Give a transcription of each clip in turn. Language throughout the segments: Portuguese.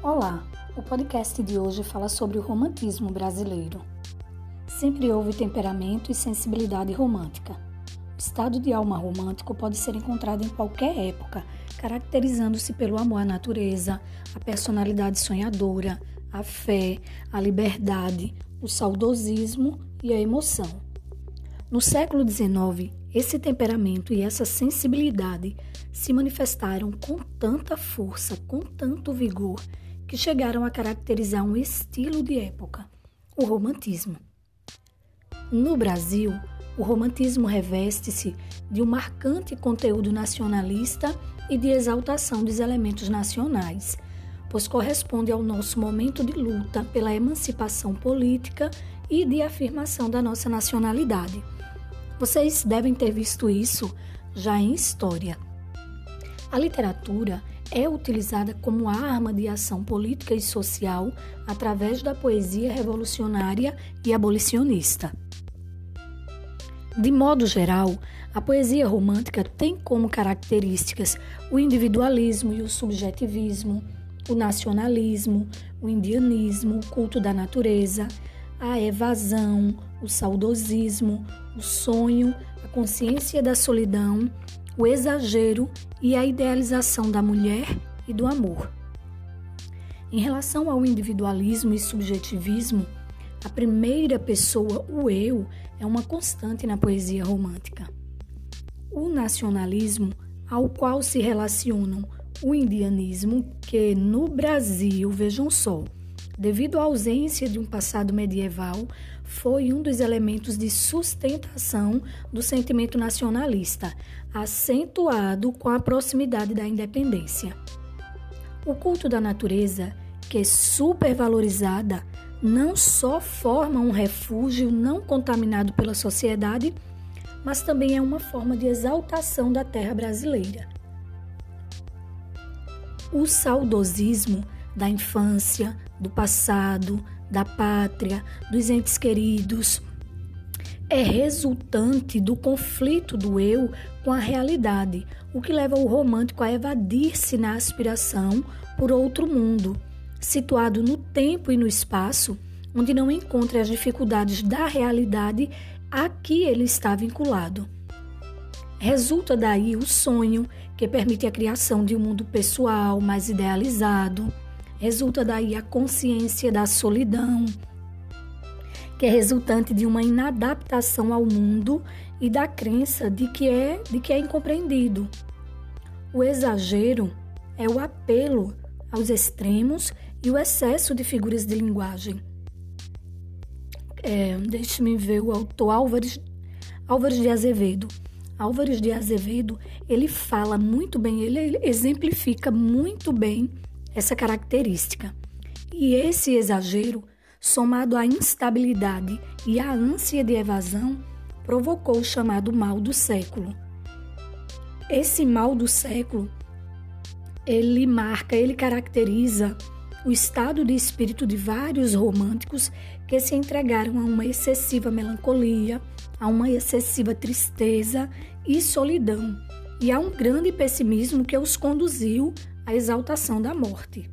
Olá, o podcast de hoje fala sobre o romantismo brasileiro. Sempre houve temperamento e sensibilidade romântica. O estado de alma romântico pode ser encontrado em qualquer época, caracterizando-se pelo amor à natureza, a personalidade sonhadora, a fé, a liberdade, o saudosismo e a emoção. No século XIX, esse temperamento e essa sensibilidade se manifestaram com tanta força, com tanto vigor, que chegaram a caracterizar um estilo de época, o romantismo. No Brasil, o romantismo reveste-se de um marcante conteúdo nacionalista e de exaltação dos elementos nacionais, pois corresponde ao nosso momento de luta pela emancipação política e de afirmação da nossa nacionalidade. Vocês devem ter visto isso já em história. A literatura é utilizada como arma de ação política e social através da poesia revolucionária e abolicionista. De modo geral, a poesia romântica tem como características o individualismo e o subjetivismo, o nacionalismo, o indianismo, o culto da natureza, a evasão, o saudosismo, o sonho, a consciência da solidão, o exagero e a idealização da mulher e do amor. Em relação ao individualismo e subjetivismo, a primeira pessoa, o eu, é uma constante na poesia romântica. O nacionalismo, ao qual se relacionam o indianismo, que no Brasil, vejam só, devido à ausência de um passado medieval, foi um dos elementos de sustentação do sentimento nacionalista, acentuado com a proximidade da independência. O culto da natureza, que é supervalorizada, não só forma um refúgio não contaminado pela sociedade, mas também é uma forma de exaltação da terra brasileira. O saudosismo da infância, do passado, da pátria, dos entes queridos. É resultante do conflito do eu com a realidade, o que leva o romântico a evadir-se na aspiração por outro mundo, situado no tempo e no espaço, onde não encontra as dificuldades da realidade a que ele está vinculado. Resulta daí o sonho, que permite a criação de um mundo pessoal mais idealizado Resulta daí a consciência da solidão, que é resultante de uma inadaptação ao mundo e da crença de que é, de que é incompreendido. O exagero é o apelo aos extremos e o excesso de figuras de linguagem. É, Deixe-me ver o autor Álvares, Álvares de Azevedo. Álvares de Azevedo, ele fala muito bem, ele exemplifica muito bem essa característica. E esse exagero, somado à instabilidade e à ânsia de evasão, provocou o chamado mal do século. Esse mal do século, ele marca, ele caracteriza o estado de espírito de vários românticos que se entregaram a uma excessiva melancolia, a uma excessiva tristeza e solidão, e a um grande pessimismo que os conduziu a exaltação da morte.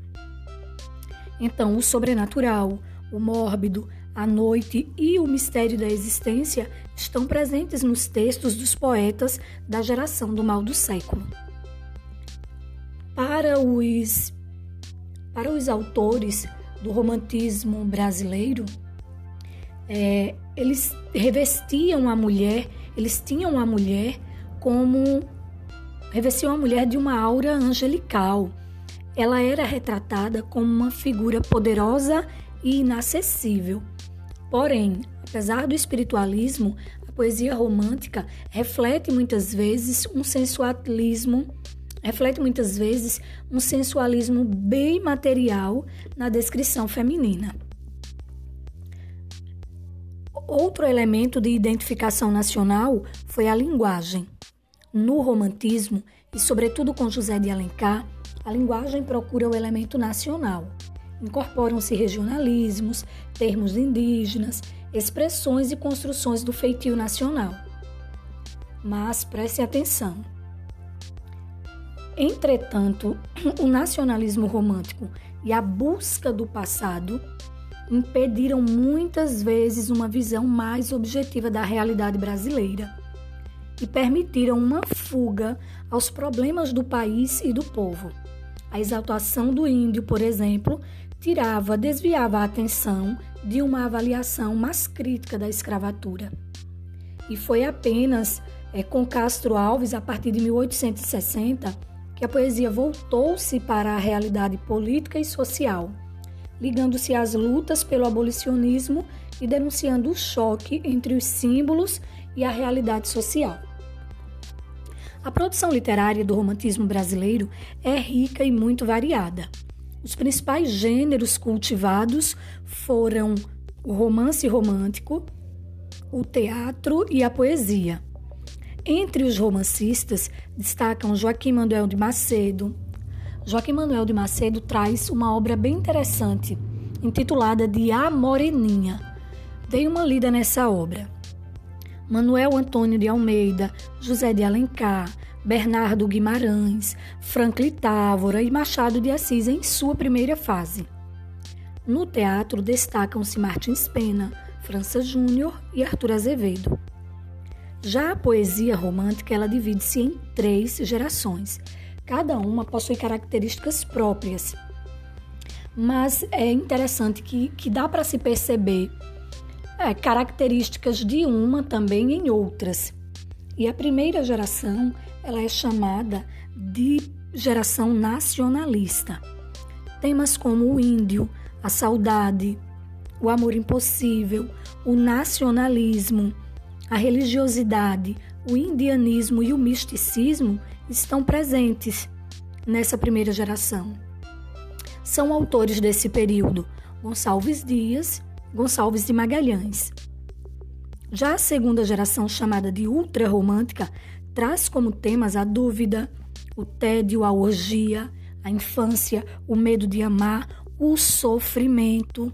Então, o sobrenatural, o mórbido, a noite e o mistério da existência estão presentes nos textos dos poetas da geração do mal do século. Para os, para os autores do romantismo brasileiro, é, eles revestiam a mulher, eles tinham a mulher como revestiu a mulher de uma aura angelical. Ela era retratada como uma figura poderosa e inacessível. Porém, apesar do espiritualismo, a poesia romântica reflete muitas vezes um sensualismo, reflete muitas vezes um sensualismo bem material na descrição feminina. Outro elemento de identificação nacional foi a linguagem. No romantismo, e sobretudo com José de Alencar, a linguagem procura o elemento nacional. Incorporam-se regionalismos, termos indígenas, expressões e construções do feitio nacional. Mas preste atenção. Entretanto, o nacionalismo romântico e a busca do passado impediram muitas vezes uma visão mais objetiva da realidade brasileira e permitiram uma fuga aos problemas do país e do povo. A exaltação do índio, por exemplo, tirava, desviava a atenção de uma avaliação mais crítica da escravatura. E foi apenas é, com Castro Alves, a partir de 1860, que a poesia voltou-se para a realidade política e social, ligando-se às lutas pelo abolicionismo e denunciando o choque entre os símbolos e a realidade social. A produção literária do romantismo brasileiro é rica e muito variada. Os principais gêneros cultivados foram o romance romântico, o teatro e a poesia. Entre os romancistas destacam Joaquim Manuel de Macedo. Joaquim Manuel de Macedo traz uma obra bem interessante, intitulada de A Moreninha. Dei uma lida nessa obra. Manuel Antônio de Almeida, José de Alencar, Bernardo Guimarães, Franklin Távora e Machado de Assis em sua primeira fase. No teatro destacam-se Martins Pena, França Júnior e Arthur Azevedo. Já a poesia romântica ela divide-se em três gerações. Cada uma possui características próprias. Mas é interessante que, que dá para se perceber é, características de uma também em outras. E a primeira geração, ela é chamada de geração nacionalista. Temas como o índio, a saudade, o amor impossível, o nacionalismo, a religiosidade, o indianismo e o misticismo estão presentes nessa primeira geração. São autores desse período Gonçalves Dias, Gonçalves de Magalhães. Já a segunda geração, chamada de ultra-romântica, traz como temas a dúvida, o tédio, a orgia, a infância, o medo de amar, o sofrimento.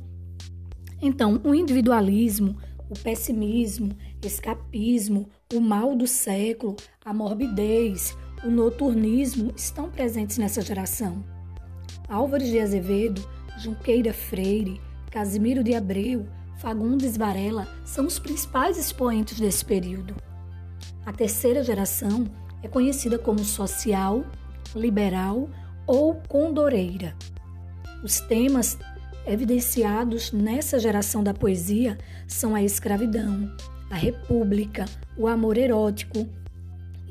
Então, o individualismo, o pessimismo, escapismo, o mal do século, a morbidez, o noturnismo estão presentes nessa geração. Álvares de Azevedo, Junqueira Freire, Casimiro de Abreu, Fagundes Varela são os principais expoentes desse período. A terceira geração é conhecida como social, liberal ou condoreira. Os temas evidenciados nessa geração da poesia são a escravidão, a república, o amor erótico.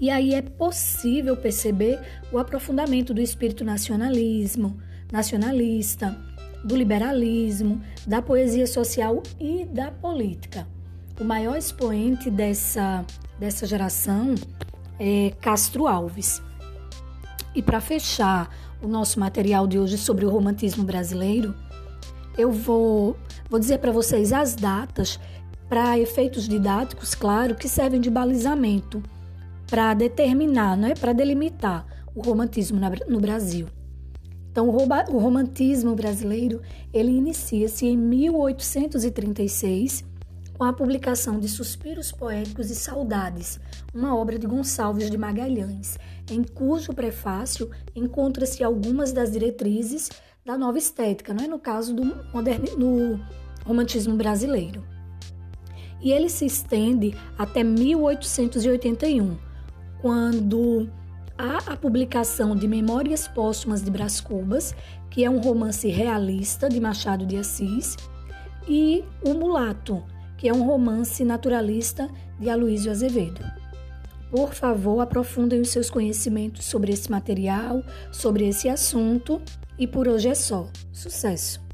E aí é possível perceber o aprofundamento do espírito nacionalismo, nacionalista, do liberalismo, da poesia social e da política. O maior expoente dessa, dessa geração é Castro Alves. E para fechar o nosso material de hoje sobre o romantismo brasileiro, eu vou, vou dizer para vocês as datas para efeitos didáticos, claro, que servem de balizamento para determinar, não é, para delimitar o romantismo no Brasil. Então, o romantismo brasileiro ele inicia-se em 1836 com a publicação de Suspiros Poéticos e Saudades, uma obra de Gonçalves de Magalhães, em cujo prefácio encontra-se algumas das diretrizes da nova estética, não é no caso do, moderni, do romantismo brasileiro. E ele se estende até 1881, quando há a publicação de Memórias Póstumas de Brás Cubas, que é um romance realista de Machado de Assis, e O Mulato, que é um romance naturalista de Aloísio Azevedo. Por favor, aprofundem os seus conhecimentos sobre esse material, sobre esse assunto, e por hoje é só. Sucesso!